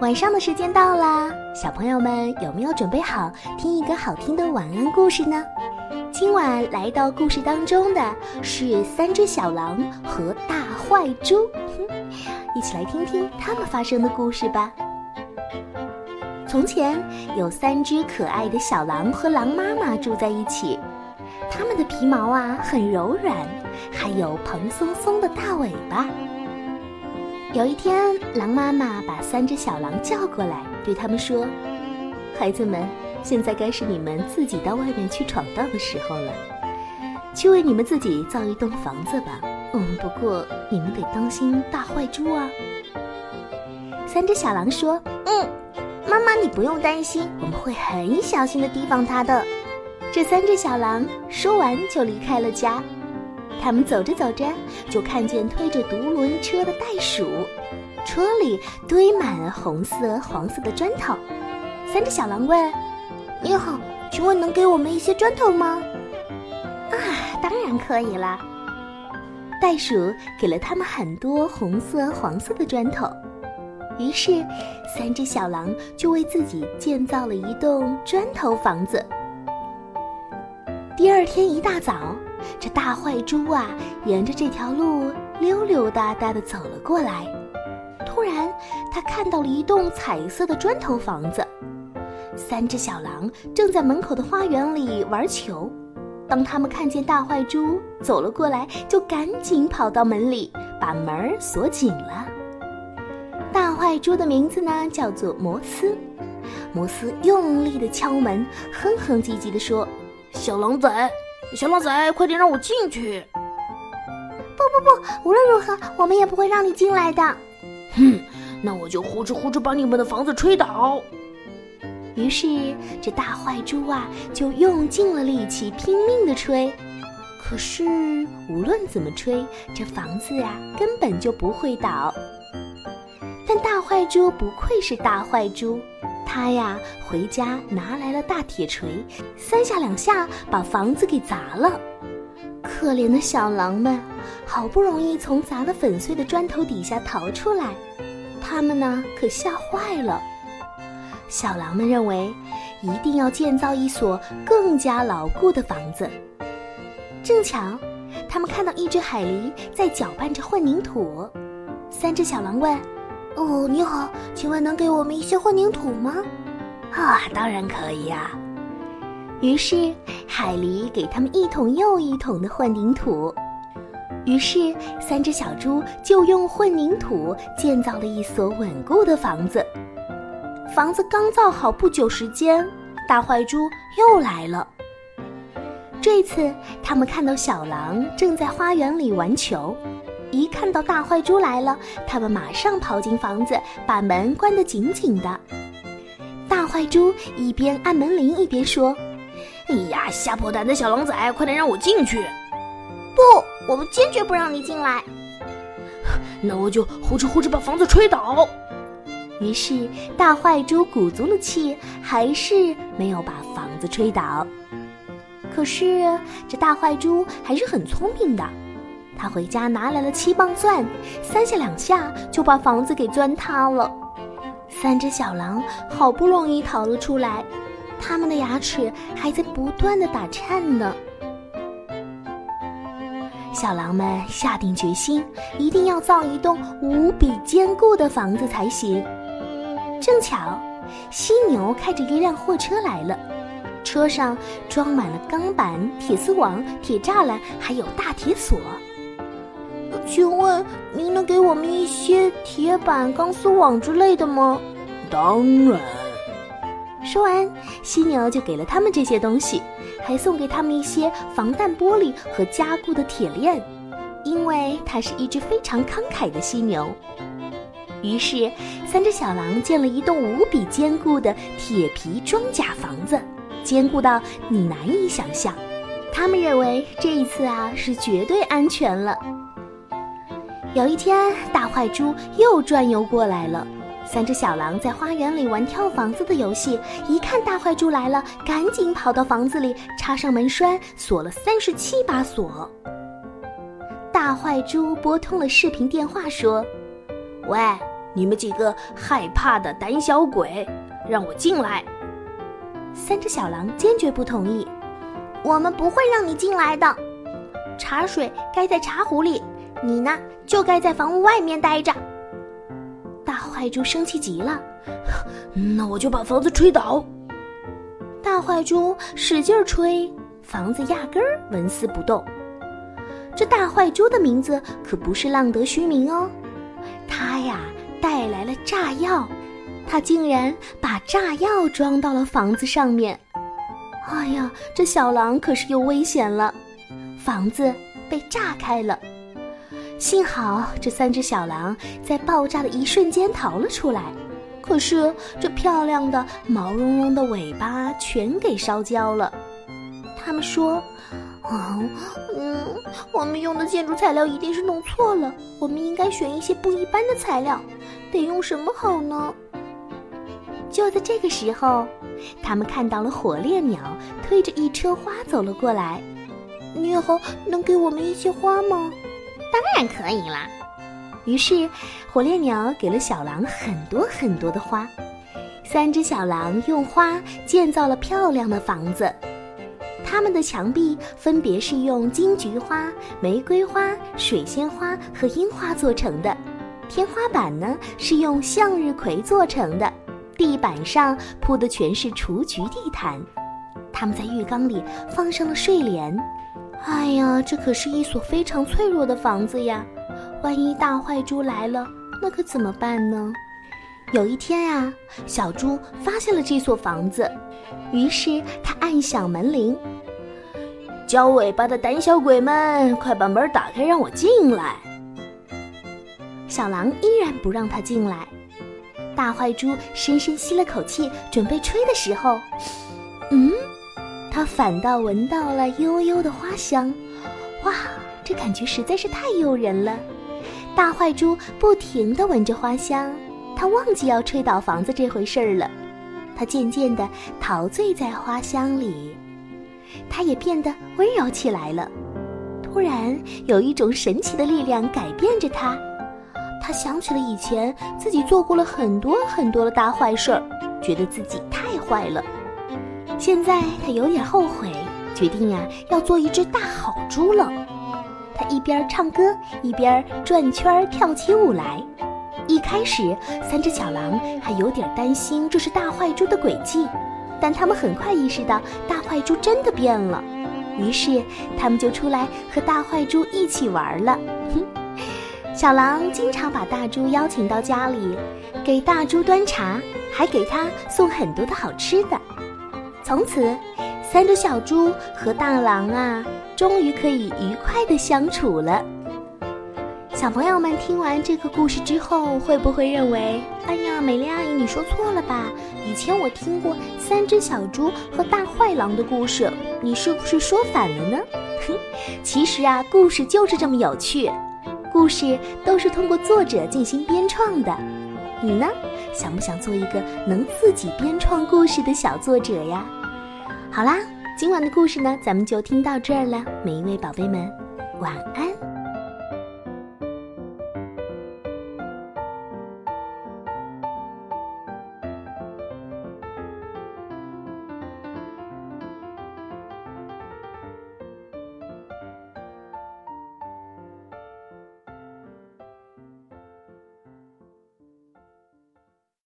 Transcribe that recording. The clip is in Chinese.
晚上的时间到啦，小朋友们有没有准备好听一个好听的晚安故事呢？今晚来到故事当中的是三只小狼和大坏猪，一起来听听他们发生的故事吧。从前有三只可爱的小狼和狼妈妈住在一起，它们的皮毛啊很柔软，还有蓬松松的大尾巴。有一天，狼妈妈把三只小狼叫过来，对他们说：“孩子们，现在该是你们自己到外面去闯荡的时候了，去为你们自己造一栋房子吧。嗯，不过你们得当心大坏猪啊。”三只小狼说：“嗯，妈妈你不用担心，我们会很小心的提防它的。”这三只小狼说完就离开了家。他们走着走着，就看见推着独轮车的袋鼠，车里堆满了红色、黄色的砖头。三只小狼问：“你好，请问能给我们一些砖头吗？”“啊，当然可以啦。”袋鼠给了他们很多红色、黄色的砖头。于是，三只小狼就为自己建造了一栋砖头房子。第二天一大早。这大坏猪啊，沿着这条路溜溜达达地走了过来。突然，他看到了一栋彩色的砖头房子。三只小狼正在门口的花园里玩球。当他们看见大坏猪走了过来，就赶紧跑到门里，把门锁紧了。大坏猪的名字呢，叫做摩斯。摩斯用力地敲门，哼哼唧唧地说：“小狼崽。”小狼仔，快点让我进去！不不不，无论如何，我们也不会让你进来的。哼，那我就呼哧呼哧把你们的房子吹倒。于是，这大坏猪啊，就用尽了力气，拼命的吹。可是，无论怎么吹，这房子呀，根本就不会倒。但大坏猪不愧是大坏猪。他呀，回家拿来了大铁锤，三下两下把房子给砸了。可怜的小狼们，好不容易从砸得粉碎的砖头底下逃出来，他们呢可吓坏了。小狼们认为，一定要建造一所更加牢固的房子。正巧，他们看到一只海狸在搅拌着混凝土。三只小狼问。哦，你好，请问能给我们一些混凝土吗？啊，当然可以呀。于是海狸给他们一桶又一桶的混凝土。于是三只小猪就用混凝土建造了一所稳固的房子。房子刚造好不久时间，大坏猪又来了。这次他们看到小狼正在花园里玩球。一看到大坏猪来了，他们马上跑进房子，把门关得紧紧的。大坏猪一边按门铃一边说：“哎呀，吓破胆的小狼崽，快点让我进去！”“不，我们坚决不让你进来。”“那我就呼哧呼哧把房子吹倒。”于是大坏猪鼓足了气，还是没有把房子吹倒。可是这大坏猪还是很聪明的。他回家拿来了七磅钻，三下两下就把房子给钻塌了。三只小狼好不容易逃了出来，他们的牙齿还在不断的打颤呢。小狼们下定决心，一定要造一栋无比坚固的房子才行。正巧，犀牛开着一辆货车来了，车上装满了钢板、铁丝网、铁栅栏，还有大铁锁。请问您能给我们一些铁板、钢丝网之类的吗？当然。说完，犀牛就给了他们这些东西，还送给他们一些防弹玻璃和加固的铁链，因为它是一只非常慷慨的犀牛。于是，三只小狼建了一栋无比坚固的铁皮装甲房子，坚固到你难以想象。他们认为这一次啊是绝对安全了。有一天，大坏猪又转悠过来了。三只小狼在花园里玩跳房子的游戏，一看大坏猪来了，赶紧跑到房子里，插上门栓，锁了三十七把锁。大坏猪拨通了视频电话，说：“喂，你们几个害怕的胆小鬼，让我进来！”三只小狼坚决不同意：“我们不会让你进来的。茶水该在茶壶里，你呢就该在房屋外面待着。”大坏猪生气极了：“ 那我就把房子吹倒！”大坏猪使劲吹，房子压根儿纹丝不动。这大坏猪的名字可不是浪得虚名哦，他呀带来了炸药，他竟然把炸药装到了房子上面。哎呀，这小狼可是有危险了，房子被炸开了。幸好这三只小狼在爆炸的一瞬间逃了出来，可是这漂亮的毛茸茸的尾巴全给烧焦了。他们说。啊，嗯，我们用的建筑材料一定是弄错了。我们应该选一些不一般的材料，得用什么好呢？就在这个时候，他们看到了火烈鸟推着一车花走了过来。你好，能给我们一些花吗？当然可以啦。于是，火烈鸟给了小狼很多很多的花。三只小狼用花建造了漂亮的房子。它们的墙壁分别是用金菊花、玫瑰花、水仙花和樱花做成的，天花板呢是用向日葵做成的，地板上铺的全是雏菊地毯。他们在浴缸里放上了睡莲。哎呀，这可是一所非常脆弱的房子呀！万一大坏猪来了，那可怎么办呢？有一天呀，小猪发现了这所房子，于是他按响门铃。交尾巴的胆小鬼们，快把门打开，让我进来！小狼依然不让他进来。大坏猪深深吸了口气，准备吹的时候，嗯，他反倒闻到了悠悠的花香。哇，这感觉实在是太诱人了！大坏猪不停地闻着花香，他忘记要吹倒房子这回事儿了。他渐渐地陶醉在花香里。他也变得温柔起来了。突然，有一种神奇的力量改变着他。他想起了以前自己做过了很多很多的大坏事儿，觉得自己太坏了。现在他有点后悔，决定呀要做一只大好猪了。他一边唱歌，一边转圈跳起舞来。一开始，三只小狼还有点担心这是大坏猪的诡计。但他们很快意识到大坏猪真的变了，于是他们就出来和大坏猪一起玩了。哼小狼经常把大猪邀请到家里，给大猪端茶，还给他送很多的好吃的。从此，三只小猪和大狼啊，终于可以愉快的相处了。小朋友们听完这个故事之后，会不会认为，哎呀，美丽阿姨你说错了吧？以前我听过三只小猪和大坏狼的故事，你是不是说反了呢？哼，其实啊，故事就是这么有趣，故事都是通过作者进行编创的。你呢，想不想做一个能自己编创故事的小作者呀？好啦，今晚的故事呢，咱们就听到这儿了。每一位宝贝们，晚安。